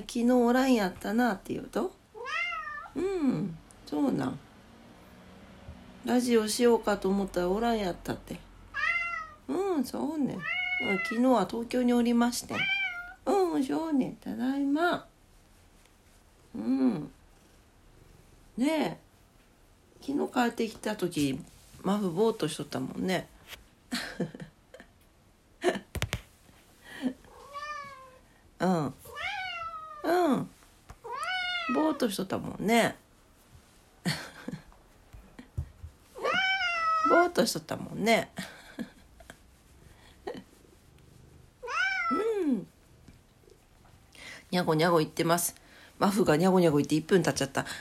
昨日おらんやったなって言うと？うんそうなん。ラジオしようかと思ったらおらんやったって。うんそうね、うん、昨日は東京におりまして。うんそうね。ただいま。うん。ねえ。昨日帰ってきた時マフぼーっとしとったもんね。うんうんぼーっとしとったもんねぼーっとしとったもんねうんにゃごにゃご言ってますマフがにゃごにゃご言って1分経っちゃった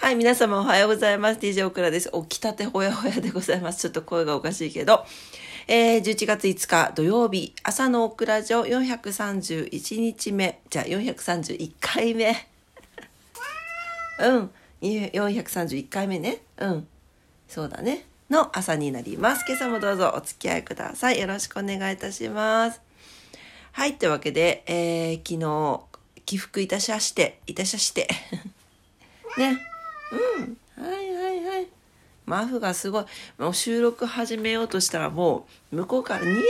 はい、皆様おはようございます。DJ オクラです。起きたてほやほやでございます。ちょっと声がおかしいけど。えー、11月5日土曜日、朝のオクラジオ431日目。じゃあ431回目。うん。431回目ね。うん。そうだね。の朝になります。今朝もどうぞお付き合いください。よろしくお願いいたします。はい。というわけで、えー、昨日、起伏いたしゃして、いたしゃして。ね。うんはいはいはいマフがすごいもう収録始めようとしたらもう向こうから「ニヤー!」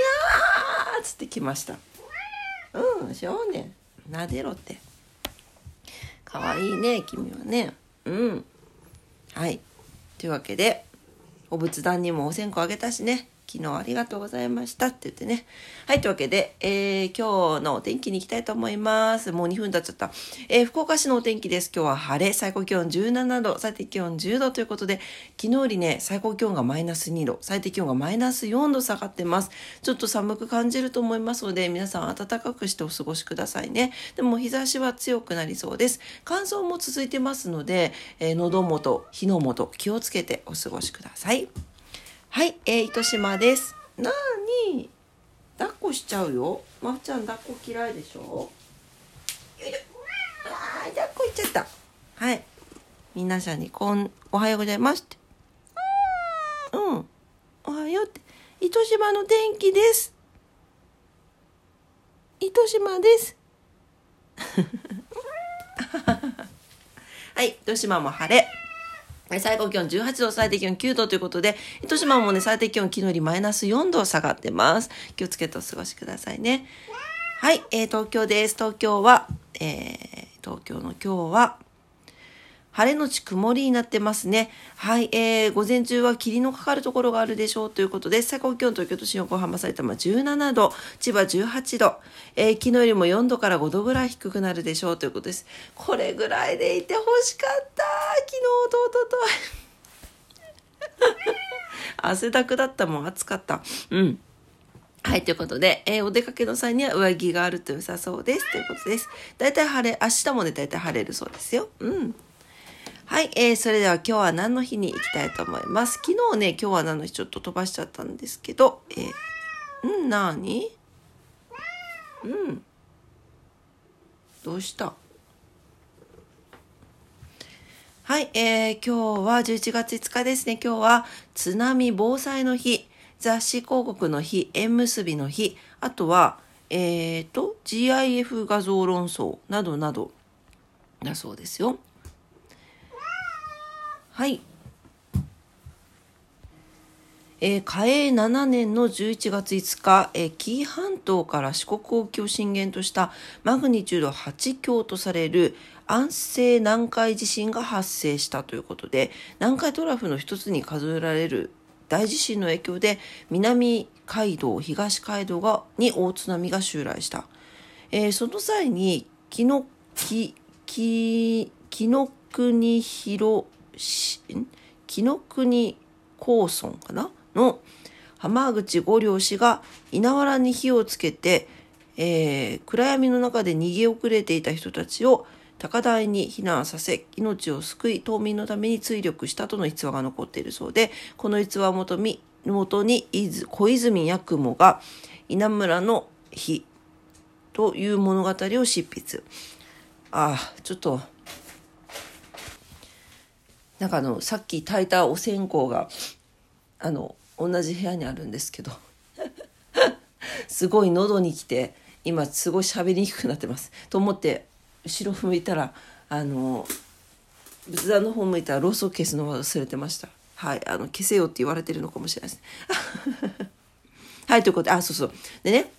っつってきましたうん少年なでろってかわいいね君はね。うん。はい。というわけでお仏壇にもお線香あげたしね。昨日ありがとうございましたって言ってね。はい、というわけで、えー、今日のお天気に行きたいと思います。もう2分経っちゃった。えー、福岡市のお天気です。今日は晴れ、最高気温17度、最低気温10度ということで、昨日よりね、最高気温がマイナス2度、最低気温がマイナス4度下がってます。ちょっと寒く感じると思いますので、皆さん暖かくしてお過ごしくださいね。でも日差しは強くなりそうです。乾燥も続いてますので、えー、喉元、火の元、気をつけてお過ごしください。はい、えー、糸島です。なーに、抱っこしちゃうよ。まふちゃん抱っこ嫌いでしょ？よいしょ。あ抱っこいっちゃった。はい。皆さんにこん、おはようございますって。うん。おはようって。糸島の天気です。糸島です。はい、糸島も晴れ。最高気温18度、最低気温9度ということで、糸島もね、最低気温昨日よりマイナス4度下がってます。気をつけてお過ごしくださいね。はい、えー、東京です。東京は、えー、東京の今日は、晴れのち曇りになってますね。はい、えー、午前中は霧のかかるところがあるでしょうということで、最高気温東京都心横浜埼玉17度、千葉18度、えー、昨日よりも4度から5度ぐらい低くなるでしょうということです。これぐらいでいてほしかった昨日弟と。汗だくだったもん、暑かった。うん。はい、ということで、えー、お出かけの際には上着があると良さそうです。ということです。だいたい晴れ、明日もね、だいたい晴れるそうですよ。うん。はい、えー、それでは今日は何の日に行きたいと思います？昨日ね、今日は何の日ちょっと飛ばしちゃったんですけど、えー、んなに？うん。どうした？はい、えー、今日は11月5日ですね。今日は津波防災の日、雑誌広告の日、縁結びの日、あとは、えーと、GIF 画像論争などなどだそうですよ。はい。えー、嘉永7年の11月5日、えー、紀伊半島から四国沖を震源としたマグニチュード8強とされる安政南海地震が発生したということで南海トラフの一つに数えられる大地震の影響で南海道東海道がに大津波が襲来した、えー、その際に紀の紀紀紀の国広紀ノ国高村かな？の浜口五両氏が稲わらに火をつけて、えー、暗闇の中で逃げ遅れていた人たちを高台に避難させ命を救い島民のために追力したとの逸話が残っているそうでこの逸話をもとに小泉八雲が稲村の日という物語を執筆。ああちょっとなんかあのさっき炊いたお線香があの同じ部屋にあるんですけど すごい喉に来て今すごい喋りにくくなってます。と思って後ろ向いたらあの仏壇の方向いたらローソン消すの忘れてました。はい、あの消せよって言われてるのかもしれないですね。はい、ということで、あ、そうそう。でね、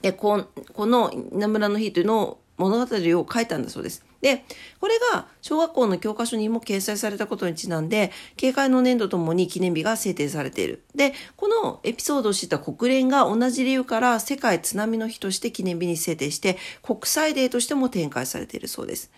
でここの稲村の日というのを物語を書いたんだそうです。で、これが小学校の教科書にも掲載されたことにちなんで、警戒の年度ともに記念日が制定されている。で、このエピソードを知った国連が同じ理由から世界津波の日として記念日に制定して、国際デーとしても展開されているそうです。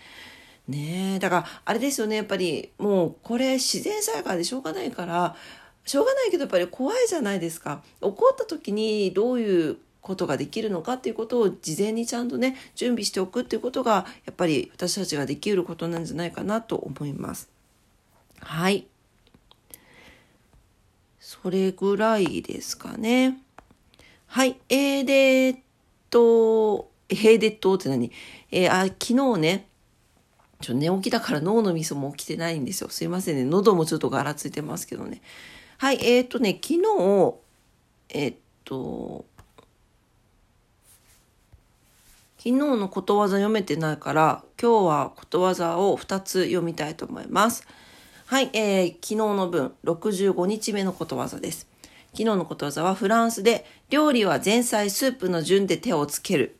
ねえ、だから、あれですよね、やっぱり、もう、これ自然災害でしょうがないから、しょうがないけどやっぱり怖いじゃないですか。起こった時にどういうことができるのかっていうことを事前にちゃんとね準備しておくっていうことがやっぱり私たちができることなんじゃないかなと思います。はい。それぐらいですかね。はい。えー、で、えっと、えー、でっとって何？えー、あ、昨日ね、ちょ寝起きだから脳のみそも起きてないんですよ。すいませんね。喉もちょっとガラついてますけどね。はい。えー、とね、昨日、えー、っと、昨日のことわざ読めてないから、今日はことわざを2つ読みたいと思います。はい、えー、昨日の分、65日目のことわざです。昨日のことわざはフランスで、料理は前菜スープの順で手をつける。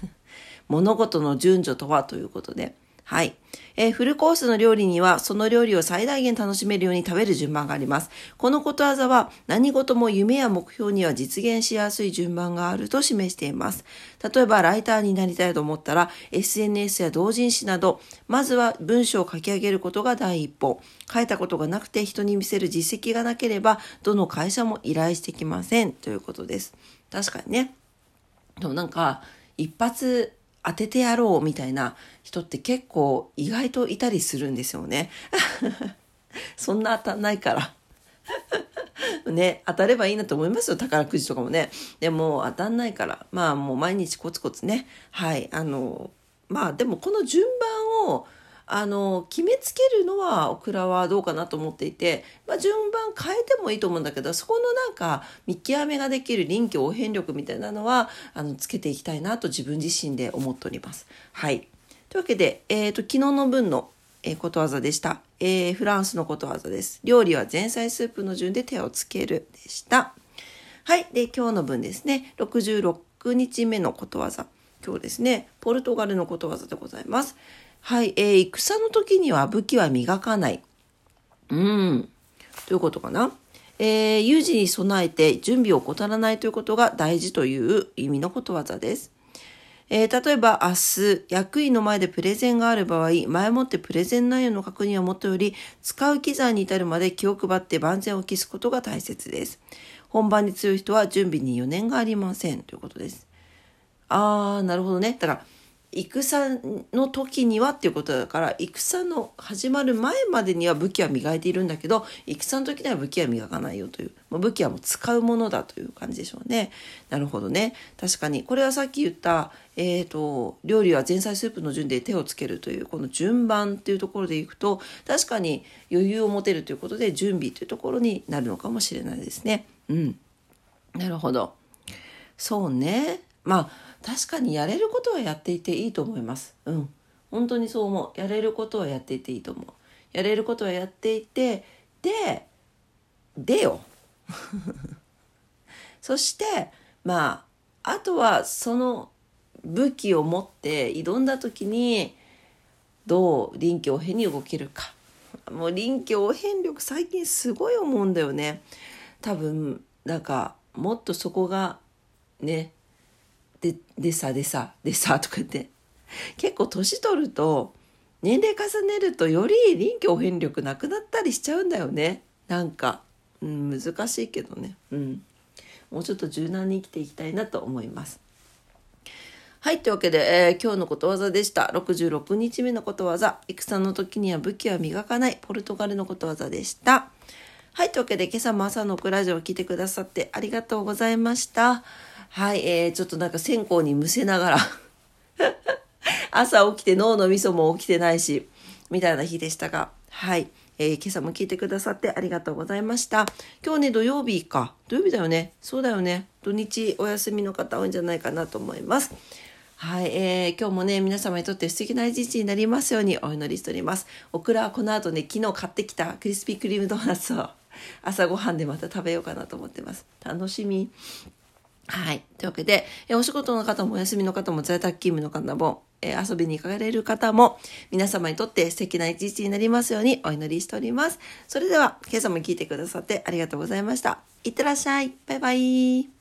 物事の順序とはということで、はい。えー、フルコースの料理には、その料理を最大限楽しめるように食べる順番があります。このことわざは、何事も夢や目標には実現しやすい順番があると示しています。例えば、ライターになりたいと思ったら、SNS や同人誌など、まずは文章を書き上げることが第一歩。書いたことがなくて人に見せる実績がなければ、どの会社も依頼してきません。ということです。確かにね。でもなんか、一発当ててやろうみたいな人って結構意外といたりするんですよね。そんな当たんないから。ね、当たればいいなと思いますよ。宝くじとかもね。でも当たんないから。まあもう毎日コツコツね。はい。あの、まあでもこの順番をあの決めつけるのはオクラはどうかなと思っていて、まあ、順番変えてもいいと思うんだけどそこのなんか見極めができる臨機応変力みたいなのはあのつけていきたいなと自分自身で思っております。はい、というわけで、えーと、昨日の分の、ことわざでした、えー、フランスのことわざです。料理は前菜スープの順で手をつけるでした。はい。で、今日の分ですね。66日目のことわざ。今日ですね、ポルトガルのことわざでございます。はい、えー、戦の時には武器は磨かない。うん。ということかな。えー、有事に備えて準備を怠らないということが大事という意味のことわざです。えー、例えば明日、役員の前でプレゼンがある場合、前もってプレゼン内容の確認をもとより、使う機材に至るまで気を配って万全を期すことが大切です。本番に強い人は準備に余念がありませんということです。あー、なるほどね。だから、戦の時にはっていうことだから戦の始まる前までには武器は磨いているんだけど戦の時には武器は磨かないよというま武器はもう使うものだという感じでしょうね。なるほどね。確かに。これはさっき言った、えーと、料理は前菜スープの順で手をつけるというこの順番っていうところでいくと確かに余裕を持てるということで準備というところになるのかもしれないですね。うん。なるほど。そうね。まあ確かにやれることはやっていていいと思います。うん。本当にそう思う。やれることはやっていていいと思う。やれることはやっていて、で、でよ。そして、まあ、あとはその武器を持って挑んだ時に、どう臨機応変に動けるか。もう臨機応変力最近すごい思うんだよね。多分、なんか、もっとそこがね、ででさでさでさとか言って結構年取ると年齢重ねるとより臨機応変力なくなったりしちゃうんだよねなんか、うん、難しいけどねうんもうちょっと柔軟に生きていきたいなと思いますはい。というわけで、えー、今日のことわざでした。66日目のことわざ。戦の時には武器は磨かない。ポルトガルのことわざでした。はい。というわけで、今朝も朝のクラジオを聞いてくださってありがとうございました。はい、えー、ちょっとなんか線香にむせながら 朝起きて脳の味噌も起きてないし、みたいな日でしたが、はい。えー、今朝も聞いてくださってありがとうございました。今日ね、土曜日か。土曜日だよね。そうだよね。土日お休みの方多いんじゃないかなと思います。はい、えー、今日もね、皆様にとって素敵な一日になりますようにお祈りしております。オクラはこの後ね、昨日買ってきたクリスピークリームドーナツを朝ごはんでまた食べようかなと思ってます。楽しみ。はい。というわけで、えお仕事の方もお休みの方も在宅勤務の方も、え遊びに行かれる方も、皆様にとって素敵な一日になりますようにお祈りしております。それでは、今朝も聞いてくださってありがとうございました。いってらっしゃい。バイバイ。